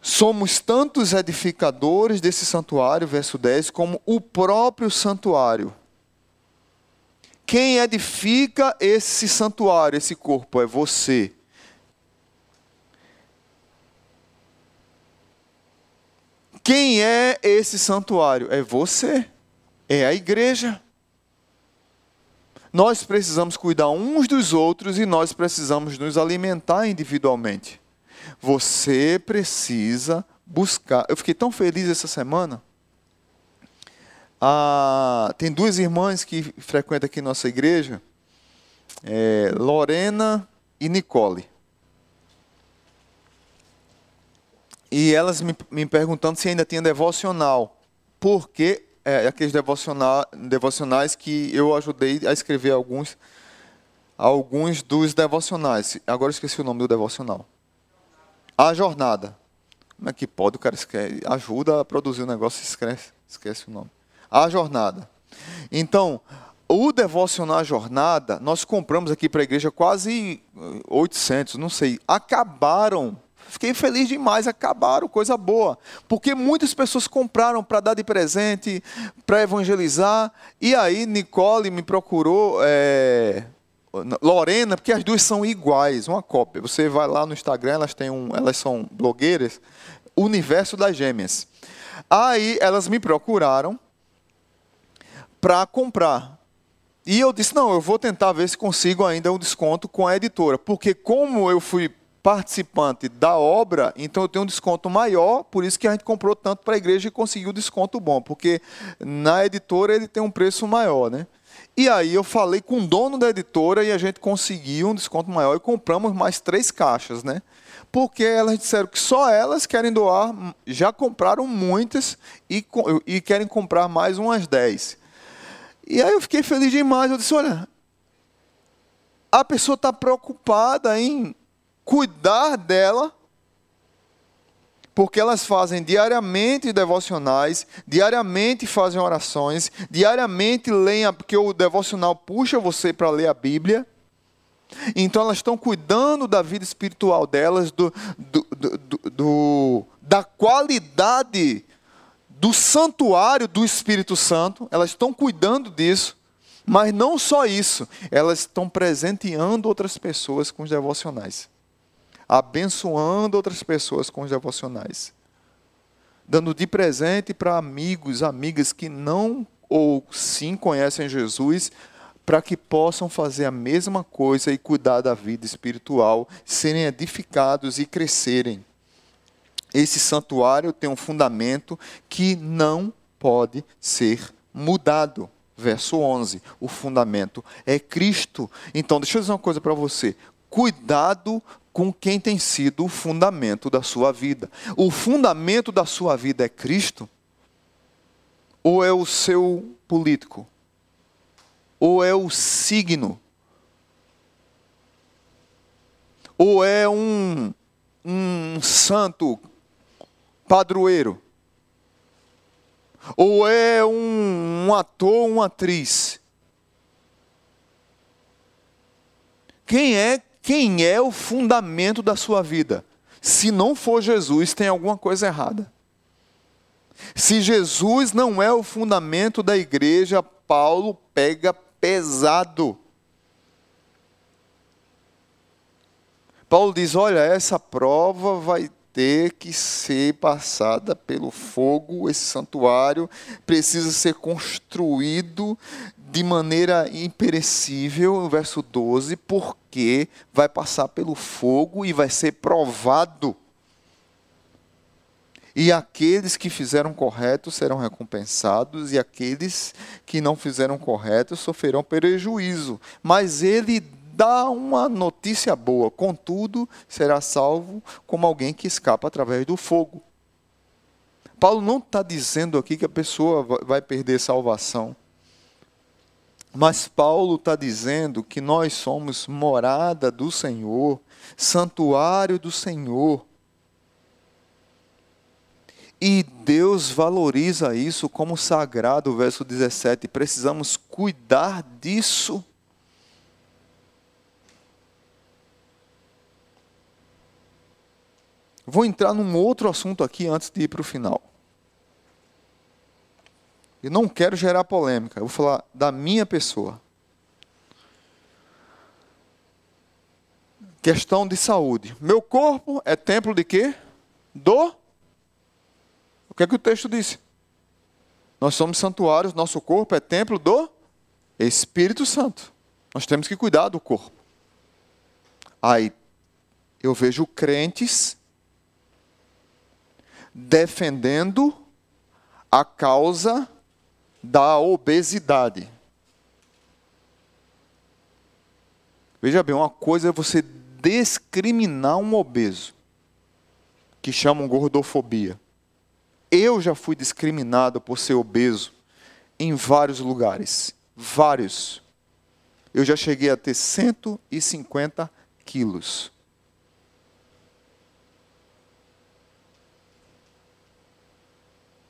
Somos tantos edificadores desse santuário, verso 10, como o próprio santuário. Quem edifica esse santuário, esse corpo, é você. Quem é esse santuário? É você. É a igreja. Nós precisamos cuidar uns dos outros e nós precisamos nos alimentar individualmente. Você precisa buscar. Eu fiquei tão feliz essa semana. Ah, tem duas irmãs que frequentam aqui nossa igreja, é, Lorena e Nicole. E elas me, me perguntando se ainda tinha devocional. Porque é, aqueles devocional, devocionais que eu ajudei a escrever alguns, alguns dos devocionais. Agora esqueci o nome do devocional. A jornada. Como é que pode? O cara esquece, ajuda a produzir o um negócio e esquece, esquece o nome. A jornada. Então, o devocional jornada, nós compramos aqui para a igreja quase 800, não sei. Acabaram Fiquei feliz demais, acabaram, coisa boa. Porque muitas pessoas compraram para dar de presente, para evangelizar. E aí Nicole me procurou, é, Lorena, porque as duas são iguais, uma cópia. Você vai lá no Instagram, elas, têm um, elas são blogueiras, Universo das Gêmeas. Aí elas me procuraram para comprar. E eu disse: não, eu vou tentar ver se consigo ainda um desconto com a editora. Porque, como eu fui participante da obra, então eu tenho um desconto maior, por isso que a gente comprou tanto para a igreja e conseguiu desconto bom, porque na editora ele tem um preço maior, né? E aí eu falei com o dono da editora e a gente conseguiu um desconto maior e compramos mais três caixas, né? Porque elas disseram que só elas querem doar, já compraram muitas e, e querem comprar mais umas dez. E aí eu fiquei feliz demais. Eu disse: olha, a pessoa está preocupada em cuidar dela, porque elas fazem diariamente devocionais, diariamente fazem orações, diariamente leem, porque o devocional puxa você para ler a Bíblia. Então elas estão cuidando da vida espiritual delas, do, do, do, do, da qualidade do santuário do Espírito Santo, elas estão cuidando disso, mas não só isso, elas estão presenteando outras pessoas com os devocionais abençoando outras pessoas com os devocionais, dando de presente para amigos, amigas que não ou sim conhecem Jesus, para que possam fazer a mesma coisa e cuidar da vida espiritual, serem edificados e crescerem. Esse santuário tem um fundamento que não pode ser mudado. Verso 11: o fundamento é Cristo. Então, deixa eu dizer uma coisa para você: cuidado com quem tem sido o fundamento da sua vida. O fundamento da sua vida é Cristo? Ou é o seu político? Ou é o signo? Ou é um, um santo padroeiro? Ou é um, um ator, uma atriz? Quem é quem é o fundamento da sua vida? Se não for Jesus, tem alguma coisa errada. Se Jesus não é o fundamento da igreja, Paulo pega pesado. Paulo diz: olha, essa prova vai ter que ser passada pelo fogo, esse santuário precisa ser construído de maneira imperecível, no verso 12, porque vai passar pelo fogo e vai ser provado. E aqueles que fizeram correto serão recompensados, e aqueles que não fizeram correto sofrerão prejuízo. Mas ele dá uma notícia boa, contudo, será salvo como alguém que escapa através do fogo. Paulo não está dizendo aqui que a pessoa vai perder salvação. Mas Paulo está dizendo que nós somos morada do Senhor, santuário do Senhor. E Deus valoriza isso como sagrado, verso 17. Precisamos cuidar disso. Vou entrar num outro assunto aqui antes de ir para o final. E não quero gerar polêmica, eu vou falar da minha pessoa. Questão de saúde. Meu corpo é templo de quê? Do. O que é que o texto disse? Nós somos santuários, nosso corpo é templo do Espírito Santo. Nós temos que cuidar do corpo. Aí eu vejo crentes defendendo a causa da obesidade. Veja bem, uma coisa é você discriminar um obeso, que chamam gordofobia. Eu já fui discriminado por ser obeso em vários lugares. Vários. Eu já cheguei a ter 150 quilos.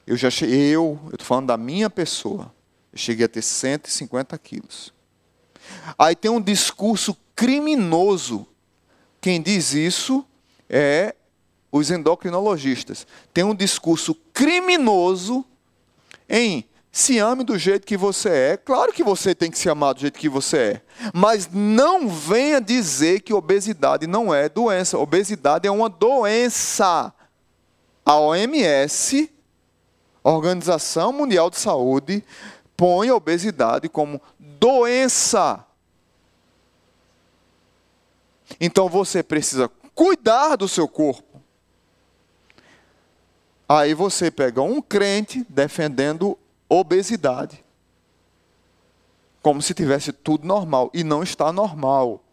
Eu já cheguei, eu, eu estou falando da minha pessoa, eu cheguei a ter 150 quilos. Aí tem um discurso criminoso. Quem diz isso é os endocrinologistas. Tem um discurso criminoso em se ame do jeito que você é. Claro que você tem que se amar do jeito que você é. Mas não venha dizer que obesidade não é doença. Obesidade é uma doença. A OMS Organização Mundial de Saúde põe a obesidade como doença. Então você precisa cuidar do seu corpo. Aí você pega um crente defendendo obesidade. Como se tivesse tudo normal. E não está normal.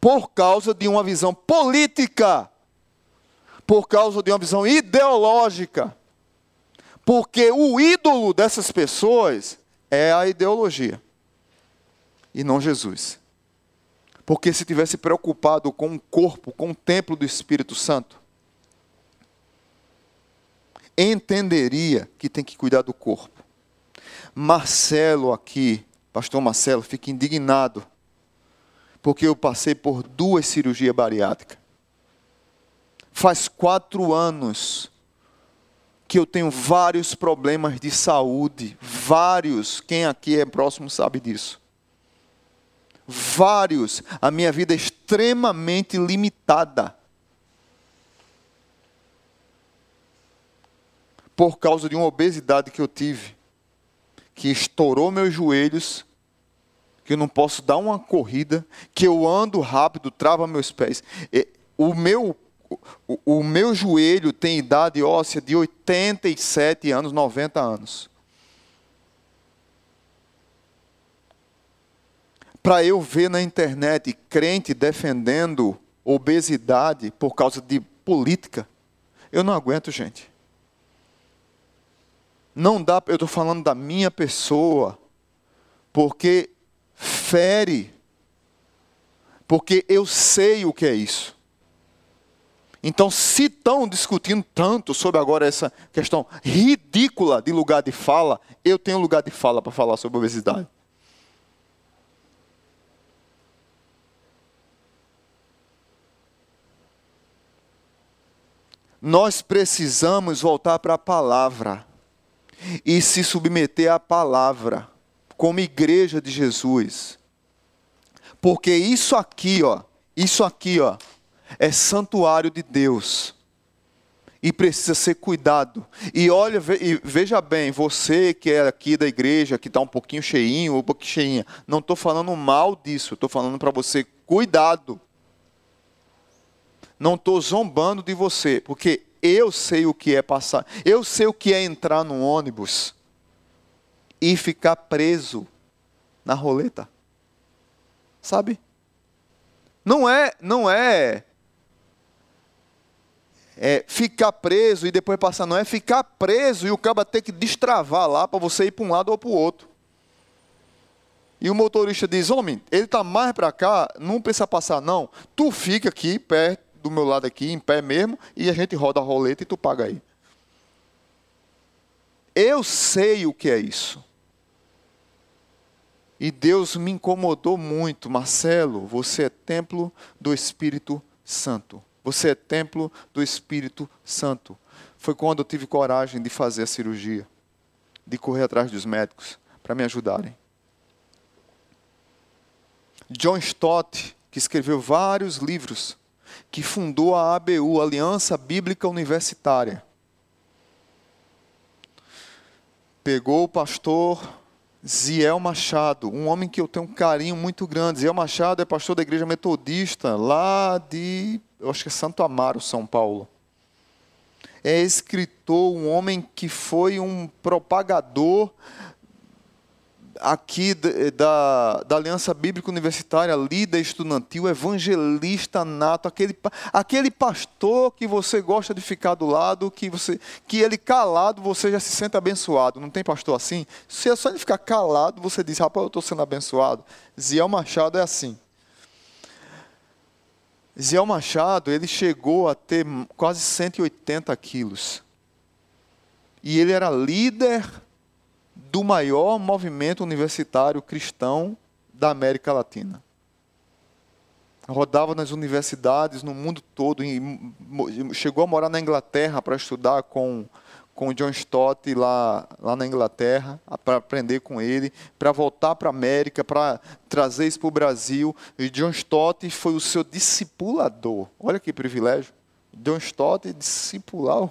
Por causa de uma visão política. Por causa de uma visão ideológica. Porque o ídolo dessas pessoas é a ideologia e não Jesus. Porque se tivesse preocupado com o corpo, com o templo do Espírito Santo, entenderia que tem que cuidar do corpo. Marcelo aqui, pastor Marcelo, fica indignado, porque eu passei por duas cirurgias bariátricas. Faz quatro anos que eu tenho vários problemas de saúde, vários, quem aqui é próximo sabe disso. Vários, a minha vida é extremamente limitada. Por causa de uma obesidade que eu tive, que estourou meus joelhos, que eu não posso dar uma corrida, que eu ando rápido, trava meus pés. O meu o, meu joelho tem idade óssea de 87 anos, 90 anos. Para eu ver na internet crente defendendo obesidade por causa de política, eu não aguento, gente. Não dá, eu estou falando da minha pessoa, porque fere, porque eu sei o que é isso. Então, se estão discutindo tanto sobre agora essa questão ridícula de lugar de fala, eu tenho lugar de fala para falar sobre obesidade. Nós precisamos voltar para a palavra e se submeter à palavra como igreja de Jesus. Porque isso aqui, ó, isso aqui, ó, é santuário de Deus e precisa ser cuidado. E olha, e veja bem, você que é aqui da igreja, que está um pouquinho cheinho ou um pouquinho cheinha, não estou falando mal disso, estou falando para você, cuidado. Não estou zombando de você, porque eu sei o que é passar, eu sei o que é entrar num ônibus e ficar preso na roleta. Sabe? Não é, não é é, ficar preso e depois passar, não é ficar preso e o cabo ter que destravar lá para você ir para um lado ou para o outro. E o motorista diz: Homem, ele está mais para cá, não precisa passar, não. Tu fica aqui, perto do meu lado aqui, em pé mesmo, e a gente roda a roleta e tu paga aí. Eu sei o que é isso. E Deus me incomodou muito, Marcelo, você é templo do Espírito Santo. Você é templo do Espírito Santo. Foi quando eu tive coragem de fazer a cirurgia, de correr atrás dos médicos para me ajudarem. John Stott, que escreveu vários livros, que fundou a ABU, Aliança Bíblica Universitária, pegou o pastor Ziel Machado, um homem que eu tenho um carinho muito grande. Ziel Machado é pastor da igreja metodista lá de eu acho que é Santo Amaro, São Paulo. É escritor, um homem que foi um propagador aqui da, da Aliança Bíblica Universitária, líder estudantil, evangelista nato, aquele, aquele pastor que você gosta de ficar do lado, que você que ele calado você já se sente abençoado. Não tem pastor assim? Se é só ele ficar calado, você diz, rapaz, eu estou sendo abençoado. Ziel Machado é assim. Ziel Machado, ele chegou a ter quase 180 quilos. E ele era líder do maior movimento universitário cristão da América Latina. Rodava nas universidades no mundo todo, chegou a morar na Inglaterra para estudar com com o John Stott lá, lá na Inglaterra, para aprender com ele, para voltar para a América, para trazer isso para o Brasil. E John Stott foi o seu discipulador. Olha que privilégio. John Stott discipular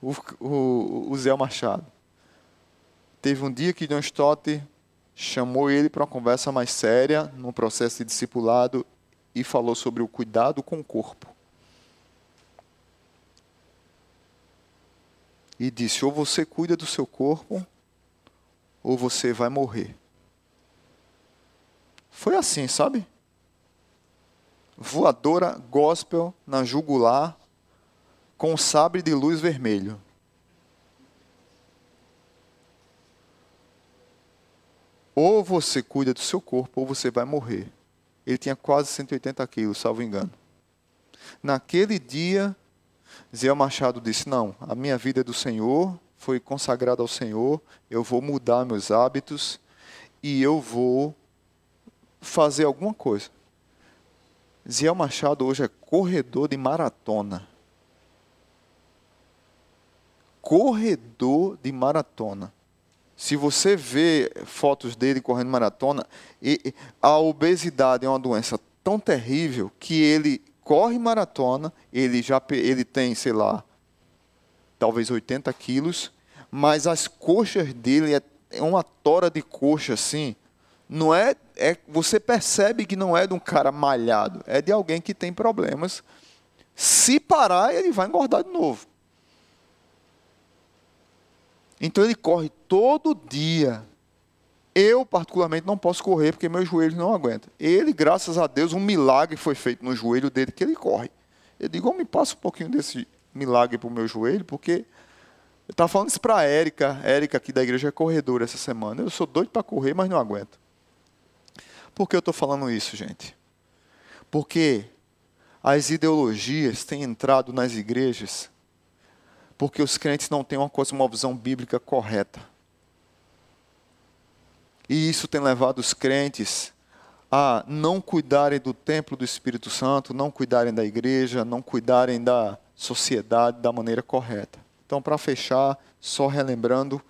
o, o, o Zé Machado. Teve um dia que John Stott chamou ele para uma conversa mais séria, num processo de discipulado, e falou sobre o cuidado com o corpo. E disse: ou você cuida do seu corpo, ou você vai morrer. Foi assim, sabe? Voadora gospel na jugular, com sabre de luz vermelho. Ou você cuida do seu corpo, ou você vai morrer. Ele tinha quase 180 quilos, salvo engano. Naquele dia, Zé Machado disse: Não, a minha vida é do Senhor, foi consagrada ao Senhor, eu vou mudar meus hábitos e eu vou fazer alguma coisa. Zé Machado hoje é corredor de maratona. Corredor de maratona. Se você vê fotos dele correndo maratona, a obesidade é uma doença tão terrível que ele corre maratona, ele já ele tem, sei lá, talvez 80 quilos, mas as coxas dele é, é uma tora de coxa assim. Não é, é, você percebe que não é de um cara malhado, é de alguém que tem problemas. Se parar, ele vai engordar de novo. Então ele corre todo dia. Eu, particularmente, não posso correr porque meus joelhos não aguentam. Ele, graças a Deus, um milagre foi feito no joelho dele que ele corre. Eu digo, me passa um pouquinho desse milagre para o meu joelho, porque eu estava falando isso para a Érica, Érica aqui da igreja é corredora essa semana. Eu sou doido para correr, mas não aguento. Por que eu estou falando isso, gente? Porque as ideologias têm entrado nas igrejas porque os crentes não têm uma cosmovisão bíblica correta. E isso tem levado os crentes a não cuidarem do templo do Espírito Santo, não cuidarem da igreja, não cuidarem da sociedade da maneira correta. Então, para fechar, só relembrando,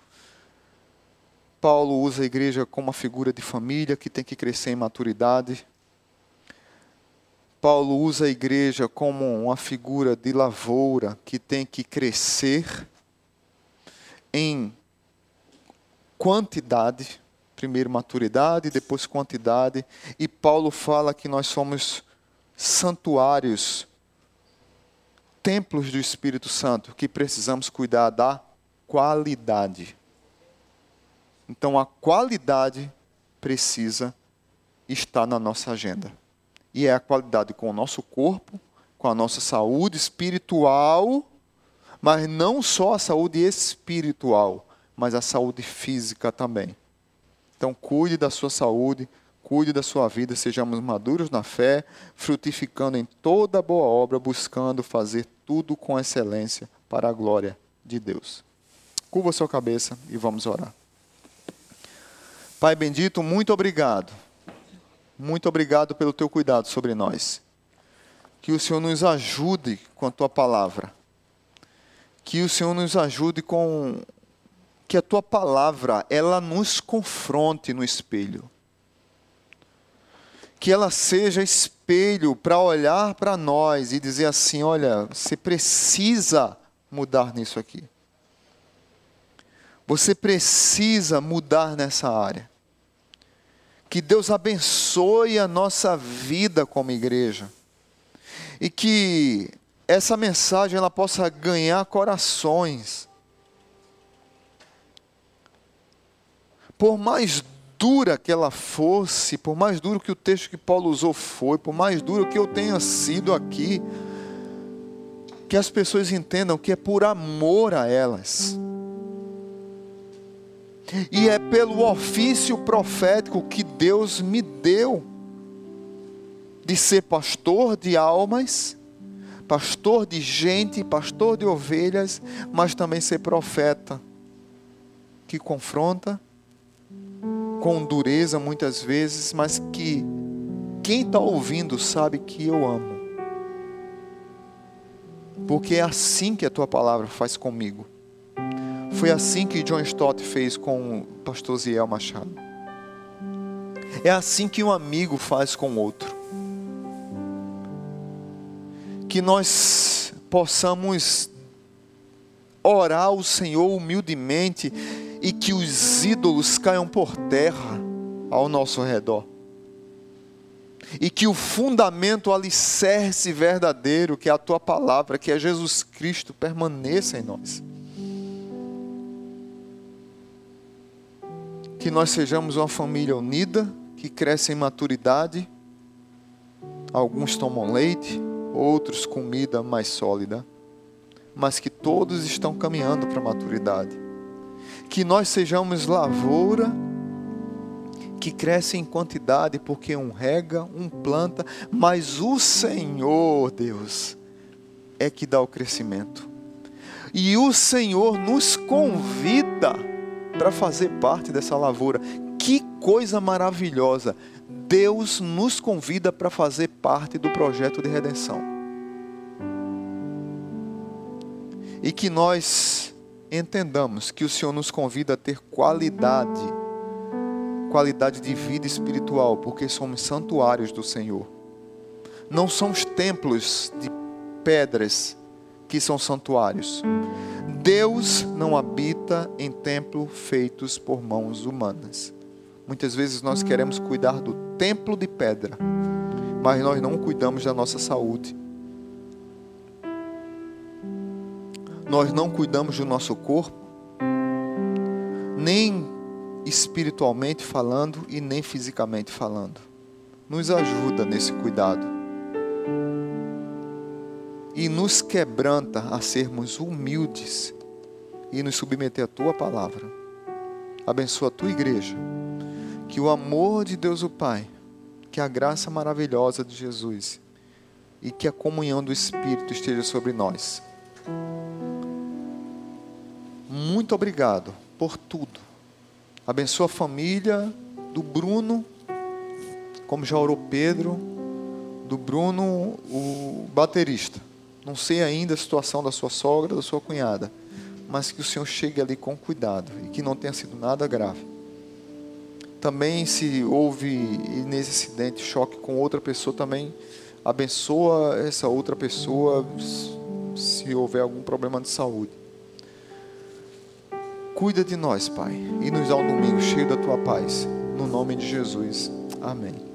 Paulo usa a igreja como uma figura de família que tem que crescer em maturidade. Paulo usa a igreja como uma figura de lavoura que tem que crescer em quantidade, primeiro maturidade, depois quantidade, e Paulo fala que nós somos santuários, templos do Espírito Santo, que precisamos cuidar da qualidade. Então a qualidade precisa estar na nossa agenda. E é a qualidade com o nosso corpo, com a nossa saúde espiritual, mas não só a saúde espiritual, mas a saúde física também. Então, cuide da sua saúde, cuide da sua vida, sejamos maduros na fé, frutificando em toda boa obra, buscando fazer tudo com excelência para a glória de Deus. Curva sua cabeça e vamos orar. Pai bendito, muito obrigado. Muito obrigado pelo teu cuidado sobre nós. Que o Senhor nos ajude com a tua palavra. Que o Senhor nos ajude com que a tua palavra ela nos confronte no espelho. Que ela seja espelho para olhar para nós e dizer assim: olha, você precisa mudar nisso aqui. Você precisa mudar nessa área. Que Deus abençoe a nossa vida como igreja. E que essa mensagem ela possa ganhar corações por mais dura que ela fosse, por mais duro que o texto que Paulo usou foi, por mais duro que eu tenha sido aqui, que as pessoas entendam que é por amor a elas. E é pelo ofício profético que Deus me deu de ser pastor de almas, pastor de gente, pastor de ovelhas, mas também ser profeta que confronta, com dureza muitas vezes, mas que quem está ouvindo sabe que eu amo. Porque é assim que a tua palavra faz comigo. Foi assim que John Stott fez com o pastor Ziel Machado. É assim que um amigo faz com outro. Que nós possamos orar ao Senhor humildemente e que os ídolos caiam por terra ao nosso redor. E que o fundamento, o alicerce verdadeiro, que é a tua palavra, que é Jesus Cristo, permaneça em nós. Que nós sejamos uma família unida, que cresce em maturidade. Alguns tomam leite, outros comida mais sólida, mas que todos estão caminhando para a maturidade que nós sejamos lavoura que cresce em quantidade, porque um rega, um planta, mas o Senhor, Deus, é que dá o crescimento. E o Senhor nos convida para fazer parte dessa lavoura. Que coisa maravilhosa! Deus nos convida para fazer parte do projeto de redenção. E que nós entendamos que o Senhor nos convida a ter qualidade, qualidade de vida espiritual, porque somos santuários do Senhor. Não são os templos de pedras que são santuários. Deus não habita em templos feitos por mãos humanas. Muitas vezes nós queremos cuidar do templo de pedra, mas nós não cuidamos da nossa saúde. Nós não cuidamos do nosso corpo, nem espiritualmente falando e nem fisicamente falando. Nos ajuda nesse cuidado. E nos quebranta a sermos humildes e nos submeter à tua palavra. Abençoa a tua igreja. Que o amor de Deus o Pai, que a graça maravilhosa de Jesus e que a comunhão do Espírito esteja sobre nós muito obrigado por tudo. Abençoa a família do Bruno, como já orou Pedro, do Bruno, o baterista. Não sei ainda a situação da sua sogra, da sua cunhada, mas que o Senhor chegue ali com cuidado e que não tenha sido nada grave. Também, se houve nesse acidente choque com outra pessoa, também Abençoa essa outra pessoa se houver algum problema de saúde. Cuida de nós, Pai, e nos dá um domingo cheio da tua paz. No nome de Jesus. Amém.